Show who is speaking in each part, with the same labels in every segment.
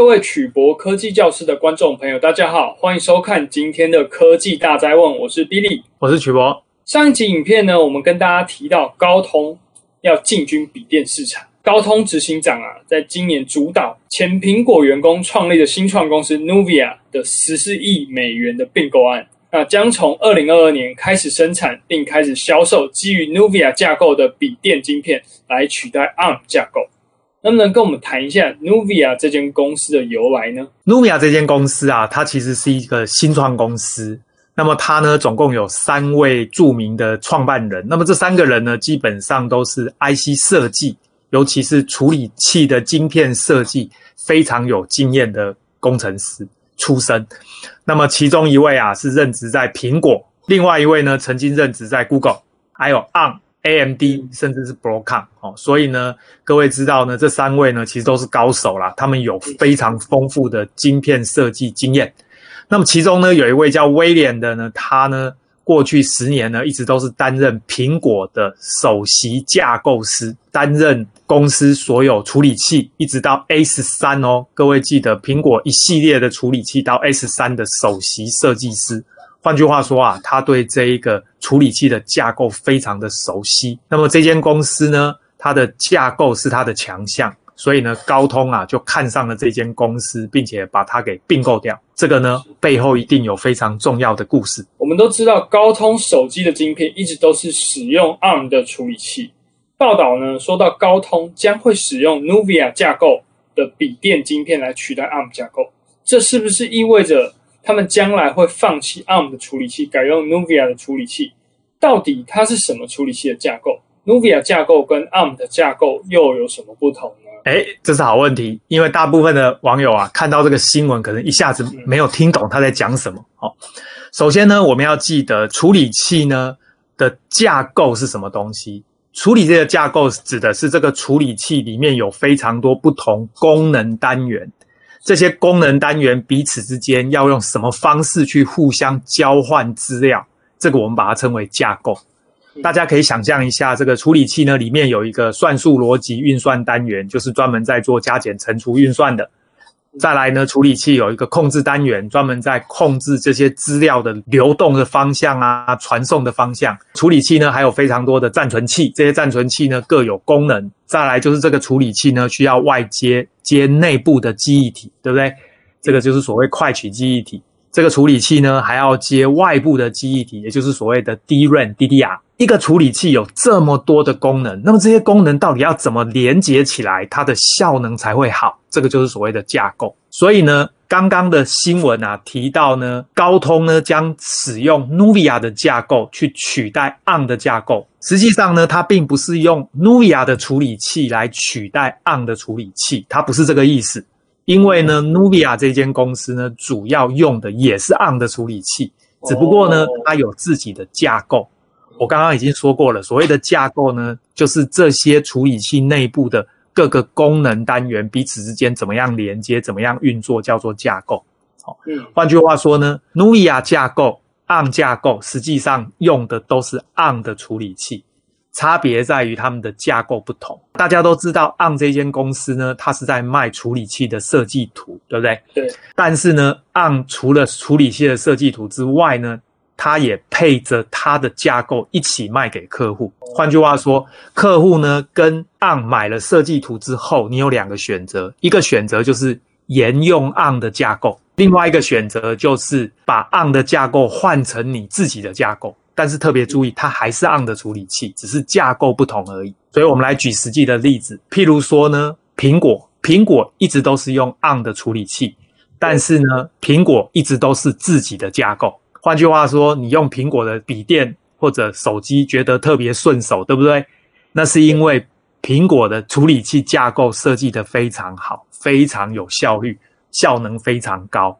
Speaker 1: 各位曲博科技教室的观众朋友，大家好，欢迎收看今天的科技大灾问，我是 Billy，
Speaker 2: 我是曲博。
Speaker 1: 上一集影片呢，我们跟大家提到高通要进军笔电市场。高通执行长啊，在今年主导前苹果员工创立的新创公司 Nuvia 的十四亿美元的并购案，那将从二零二二年开始生产并开始销售基于 Nuvia 架构的笔电晶片，来取代 ARM 架构。能不能跟我们谈一下 Nuvia 这间公司的由来呢
Speaker 2: ？Nuvia 这间公司啊，它其实是一个新创公司。那么它呢，总共有三位著名的创办人。那么这三个人呢，基本上都是 IC 设计。尤其是处理器的晶片设计非常有经验的工程师出身，那么其中一位啊是任职在苹果，另外一位呢曾经任职在 Google，还有 ARM、AMD，甚至是 Broadcom 哦。所以呢，各位知道呢，这三位呢其实都是高手啦，他们有非常丰富的晶片设计经验。那么其中呢有一位叫威廉的呢，他呢。过去十年呢，一直都是担任苹果的首席架构师，担任公司所有处理器，一直到 A 十三哦。各位记得，苹果一系列的处理器到 A 十三的首席设计师。换句话说啊，他对这一个处理器的架构非常的熟悉。那么这间公司呢，它的架构是它的强项。所以呢，高通啊就看上了这间公司，并且把它给并购掉。这个呢，背后一定有非常重要的故事。
Speaker 1: 我们都知道，高通手机的晶片一直都是使用 ARM 的处理器。报道呢说到，高通将会使用 Nuvia 架构的笔电晶片来取代 ARM 架构，这是不是意味着他们将来会放弃 ARM 的处理器，改用 Nuvia 的处理器？到底它是什么处理器的架构？Nuvia 架构跟 ARM 的架构又有什么不同呢？
Speaker 2: 哎，这是好问题，因为大部分的网友啊，看到这个新闻，可能一下子没有听懂他在讲什么。哦，首先呢，我们要记得处理器呢的架构是什么东西？处理这个架构指的是这个处理器里面有非常多不同功能单元，这些功能单元彼此之间要用什么方式去互相交换资料？这个我们把它称为架构。大家可以想象一下，这个处理器呢，里面有一个算术逻辑运算单元，就是专门在做加减乘除运算的。再来呢，处理器有一个控制单元，专门在控制这些资料的流动的方向啊，传送的方向。处理器呢，还有非常多的暂存器，这些暂存器呢各有功能。再来就是这个处理器呢，需要外接接内部的记忆体，对不对？这个就是所谓快取记忆体。这个处理器呢，还要接外部的记忆体，也就是所谓的 DRAM、DDR。一个处理器有这么多的功能，那么这些功能到底要怎么连接起来，它的效能才会好？这个就是所谓的架构。所以呢，刚刚的新闻啊提到呢，高通呢将使用 Nuvia 的架构去取代 ARM 的架构。实际上呢，它并不是用 Nuvia 的处理器来取代 ARM 的处理器，它不是这个意思。因为呢，Nuvia 这间公司呢，主要用的也是 ARM 的处理器，只不过呢，它有自己的架构。我刚刚已经说过了，所谓的架构呢，就是这些处理器内部的各个功能单元彼此之间怎么样连接、怎么样运作，叫做架构。好，嗯，换句话说呢，Nuvia 架构、ARM 架构实际上用的都是 ARM 的处理器，差别在于它们的架构不同。大家都知道，ARM 这间公司呢，它是在卖处理器的设计图，对不对？
Speaker 1: 对。
Speaker 2: 但是呢，ARM 除了处理器的设计图之外呢，它也配着它的架构一起卖给客户。换句话说，客户呢跟 on 买了设计图之后，你有两个选择：一个选择就是沿用 on 的架构，另外一个选择就是把 on 的架构换成你自己的架构。但是特别注意，它还是 on 的处理器，只是架构不同而已。所以我们来举实际的例子，譬如说呢，苹果，苹果一直都是用 on 的处理器，但是呢，苹果一直都是自己的架构。换句话说，你用苹果的笔电或者手机觉得特别顺手，对不对？那是因为苹果的处理器架构设计得非常好，非常有效率，效能非常高。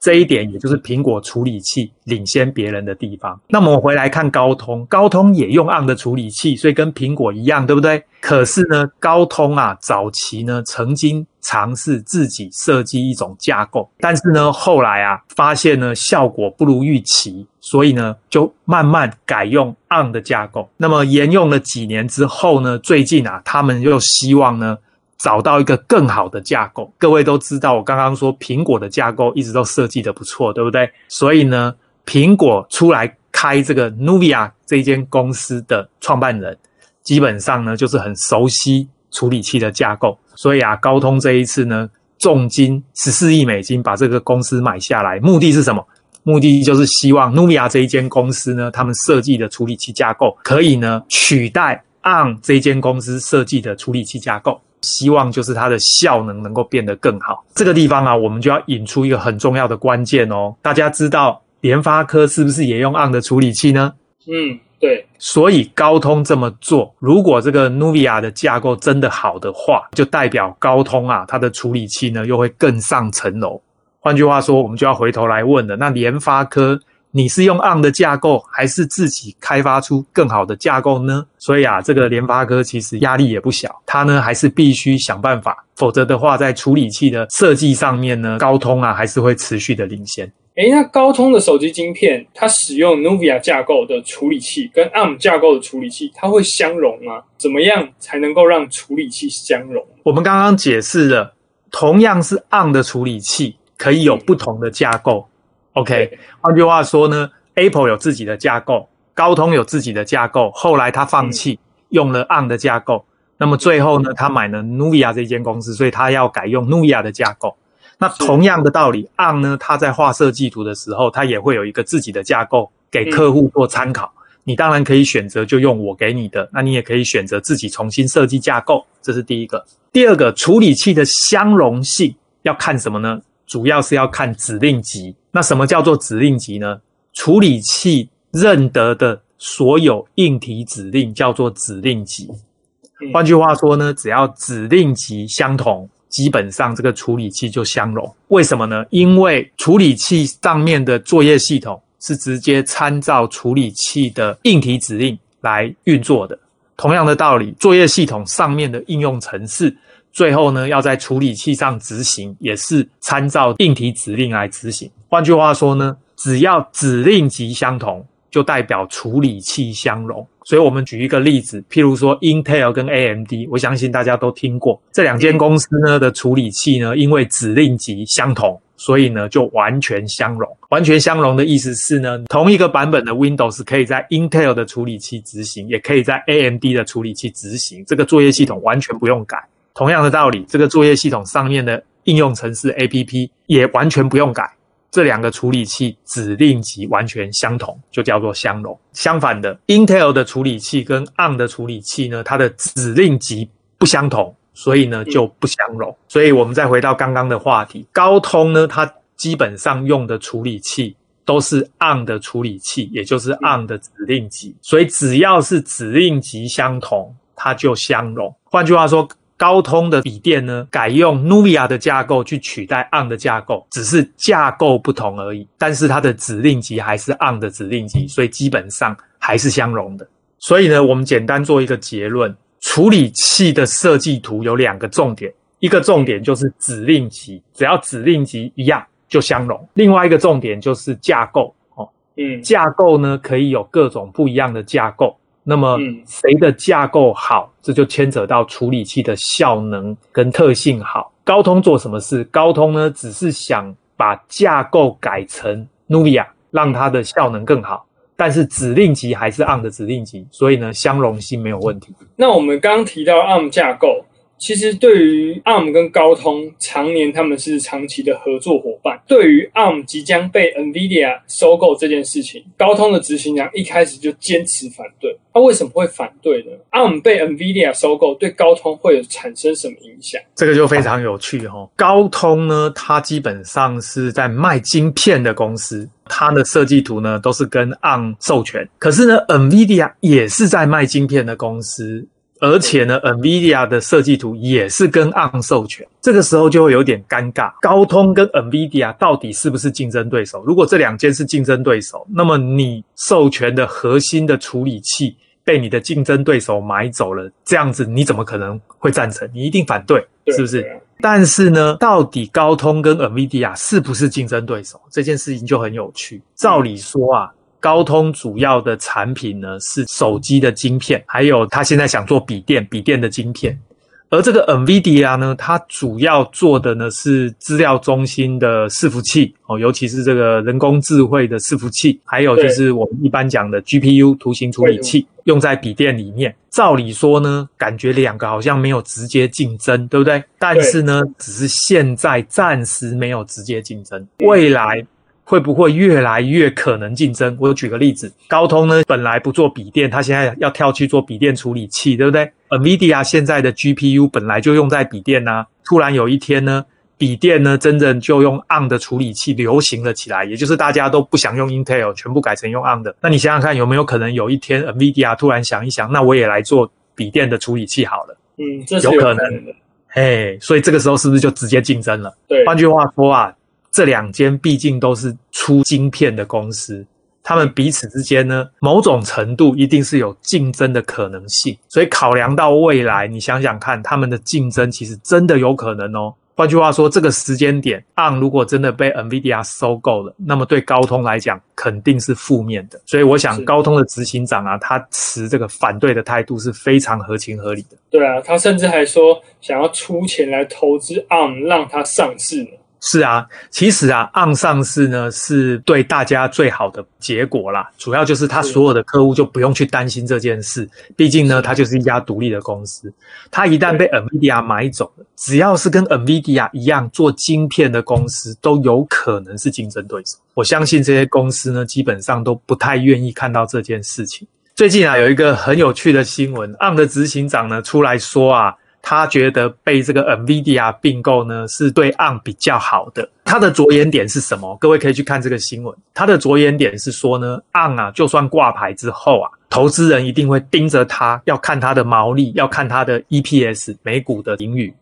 Speaker 2: 这一点也就是苹果处理器领先别人的地方。那么我回来看高通，高通也用 ARM 的处理器，所以跟苹果一样，对不对？可是呢，高通啊，早期呢曾经尝试自己设计一种架构，但是呢后来啊发现呢效果不如预期，所以呢就慢慢改用 ARM 的架构。那么沿用了几年之后呢，最近啊他们又希望呢找到一个更好的架构。各位都知道，我刚刚说苹果的架构一直都设计得不错，对不对？所以呢，苹果出来开这个 Nuvia 这一间公司的创办人，基本上呢就是很熟悉处理器的架构。所以啊，高通这一次呢，重金十四亿美金把这个公司买下来，目的是什么？目的就是希望 Nuvia 这一间公司呢，他们设计的处理器架构可以呢取代 ARM 这间公司设计的处理器架构，希望就是它的效能能够变得更好。这个地方啊，我们就要引出一个很重要的关键哦。大家知道联发科是不是也用 ARM 的处理器呢？
Speaker 1: 嗯，对。
Speaker 2: 所以高通这么做，如果这个 Nuvia 的架构真的好的话，就代表高通啊，它的处理器呢又会更上层楼。换句话说，我们就要回头来问了：那联发科，你是用 ARM 的架构，还是自己开发出更好的架构呢？所以啊，这个联发科其实压力也不小，它呢还是必须想办法，否则的话，在处理器的设计上面呢，高通啊还是会持续的领先。
Speaker 1: 诶，那高通的手机晶片，它使用 Nuvia 架构的处理器跟 ARM 架构的处理器，它会相容吗？怎么样才能够让处理器相容？
Speaker 2: 我们刚刚解释了，同样是 ARM 的处理器。可以有不同的架构，OK。换句话说呢，Apple 有自己的架构，高通有自己的架构。后来他放弃用了 ARM 的架构，那么最后呢，他买了 Nuvia 这间公司，所以他要改用 Nuvia 的架构。那同样的道理，ARM 呢，它在画设计图的时候，它也会有一个自己的架构给客户做参考。你当然可以选择就用我给你的，那你也可以选择自己重新设计架构。这是第一个。第二个，处理器的相容性要看什么呢？主要是要看指令集。那什么叫做指令集呢？处理器认得的所有硬体指令叫做指令集。换句话说呢，只要指令集相同，基本上这个处理器就相容。为什么呢？因为处理器上面的作业系统是直接参照处理器的硬体指令来运作的。同样的道理，作业系统上面的应用程式。最后呢，要在处理器上执行，也是参照硬体指令来执行。换句话说呢，只要指令集相同，就代表处理器相容。所以我们举一个例子，譬如说 Intel 跟 AMD，我相信大家都听过这两间公司呢的处理器呢，因为指令集相同，所以呢就完全相容。完全相容的意思是呢，同一个版本的 Windows 可以在 Intel 的处理器执行，也可以在 AMD 的处理器执行，这个作业系统完全不用改。同样的道理，这个作业系统上面的应用程式 APP 也完全不用改。这两个处理器指令集完全相同，就叫做相容。相反的，Intel 的处理器跟 ARM 的处理器呢，它的指令集不相同，所以呢就不相容。所以我们再回到刚刚的话题，高通呢，它基本上用的处理器都是 ARM 的处理器，也就是 ARM 的指令集。所以只要是指令集相同，它就相容。换句话说，高通的笔电呢，改用 Nuvia 的架构去取代 ARM 的架构，只是架构不同而已。但是它的指令集还是 ARM 的指令集，所以基本上还是相容的。所以呢，我们简单做一个结论：处理器的设计图有两个重点，一个重点就是指令集，只要指令集一样就相容；另外一个重点就是架构哦，嗯，架构呢可以有各种不一样的架构。那么谁的架构好，这就牵扯到处理器的效能跟特性好。高通做什么事？高通呢，只是想把架构改成 Nuvia，让它的效能更好。但是指令集还是 ARM 的指令集，所以呢，相容性没有问题。
Speaker 1: 那我们刚刚提到 ARM 架构。其实，对于 ARM 跟高通，常年他们是长期的合作伙伴。对于 ARM 即将被 NVIDIA 收购这件事情，高通的执行长一开始就坚持反对。他为什么会反对呢？ARM 被 NVIDIA 收购，对高通会有产生什么影响？
Speaker 2: 这个就非常有趣哈、哦。高通呢，它基本上是在卖晶片的公司，它的设计图呢都是跟 ARM 授权。可是呢，NVIDIA 也是在卖晶片的公司。而且呢，NVIDIA 的设计图也是跟 ARM 授权，这个时候就会有点尴尬。高通跟 NVIDIA 到底是不是竞争对手？如果这两间是竞争对手，那么你授权的核心的处理器被你的竞争对手买走了，这样子你怎么可能会赞成？你一定反对，是不是？但是呢，到底高通跟 NVIDIA 是不是竞争对手？这件事情就很有趣。照理说啊。高通主要的产品呢是手机的晶片，还有他现在想做笔电，笔电的晶片。而这个 NVIDIA 呢，它主要做的呢是资料中心的伺服器哦，尤其是这个人工智慧的伺服器，还有就是我们一般讲的 GPU 图形处理器，用在笔电里面。照理说呢，感觉两个好像没有直接竞争，对不对？但是呢，只是现在暂时没有直接竞争，未来。会不会越来越可能竞争？我举个例子，高通呢本来不做笔电，它现在要跳去做笔电处理器，对不对？NVIDIA 现在的 GPU 本来就用在笔电呐，突然有一天呢，笔电呢真正就用 ARM 的处理器流行了起来，也就是大家都不想用 Intel，全部改成用 ARM 的。那你想想看，有没有可能有一天 NVIDIA 突然想一想，那我也来做笔电的处理器好了？
Speaker 1: 嗯，这是有可能的。
Speaker 2: 嘿，所以这个时候是不是就直接竞争了？
Speaker 1: 对，
Speaker 2: 换句话说啊。这两间毕竟都是出晶片的公司，他们彼此之间呢，某种程度一定是有竞争的可能性。所以考量到未来，你想想看，他们的竞争其实真的有可能哦。换句话说，这个时间点，ARM 如果真的被 NVIDIA 收购了，那么对高通来讲肯定是负面的。所以我想，高通的执行长啊，他持这个反对的态度是非常合情合理的。
Speaker 1: 对啊，他甚至还说想要出钱来投资 ARM，让它上市呢。
Speaker 2: 是啊，其实啊，ARM 上市呢是对大家最好的结果啦。主要就是他所有的客户就不用去担心这件事，毕竟呢，它就是一家独立的公司。它一旦被 NVIDIA 买走了，只要是跟 NVIDIA 一样做晶片的公司，都有可能是竞争对手。我相信这些公司呢，基本上都不太愿意看到这件事情。最近啊，有一个很有趣的新闻，ARM 的执行长呢出来说啊。他觉得被这个 NVIDIA 并购呢，是对 ARM 比较好的。他的着眼点是什么？各位可以去看这个新闻。他的着眼点是说呢，ARM 啊，就算挂牌之后啊，投资人一定会盯着它，要看它的毛利，要看它的 EPS 每股的盈余。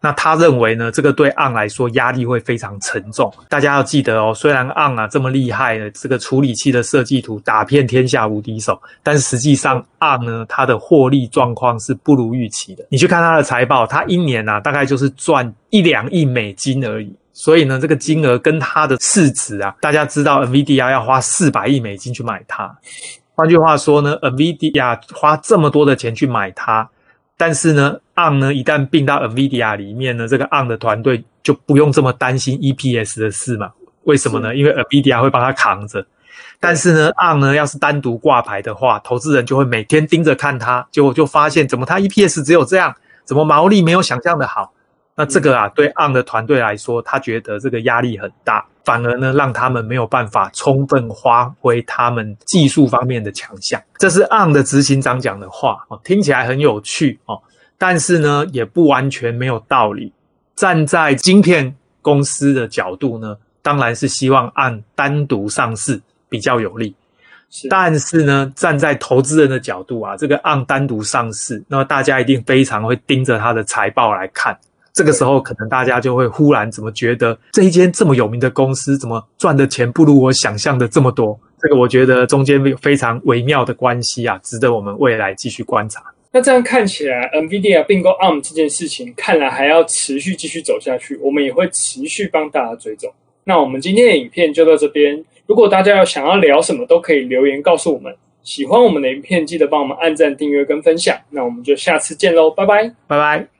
Speaker 2: 那他认为呢，这个对 ARM 来说压力会非常沉重。大家要记得哦，虽然 ARM 啊这么厉害的这个处理器的设计图打遍天下无敌手，但是实际上 ARM 呢，它的获利状况是不如预期的。你去看它的财报，它一年啊大概就是赚一两亿美金而已。所以呢，这个金额跟它的市值啊，大家知道 NVIDIA 要花四百亿美金去买它。换句话说呢，NVIDIA 花这么多的钱去买它。但是呢，ARM 呢一旦并到 NVIDIA 里面呢，这个 ARM 的团队就不用这么担心 EPS 的事嘛？为什么呢？因为 NVIDIA 会帮他扛着。但是呢，ARM 呢要是单独挂牌的话，投资人就会每天盯着看它，结果就发现怎么它 EPS 只有这样，怎么毛利没有想象的好？那这个啊，对 ARM 的团队来说，他觉得这个压力很大，反而呢，让他们没有办法充分发挥他们技术方面的强项。这是 ARM 的执行长讲的话哦，听起来很有趣哦，但是呢，也不完全没有道理。站在晶片公司的角度呢，当然是希望 ARM 单独上市比较有利。但是呢，站在投资人的角度啊，这个 ARM 单独上市，那么大家一定非常会盯着它的财报来看。这个时候，可能大家就会忽然怎么觉得这一间这么有名的公司，怎么赚的钱不如我想象的这么多？这个我觉得中间有非常微妙的关系啊，值得我们未来继续观察。
Speaker 1: 那这样看起来，NVIDIA 并购 ARM 这件事情，看来还要持续继续走下去。我们也会持续帮大家追踪。那我们今天的影片就到这边。如果大家要想要聊什么，都可以留言告诉我们。喜欢我们的影片，记得帮我们按赞、订阅跟分享。那我们就下次见喽，拜拜，
Speaker 2: 拜拜。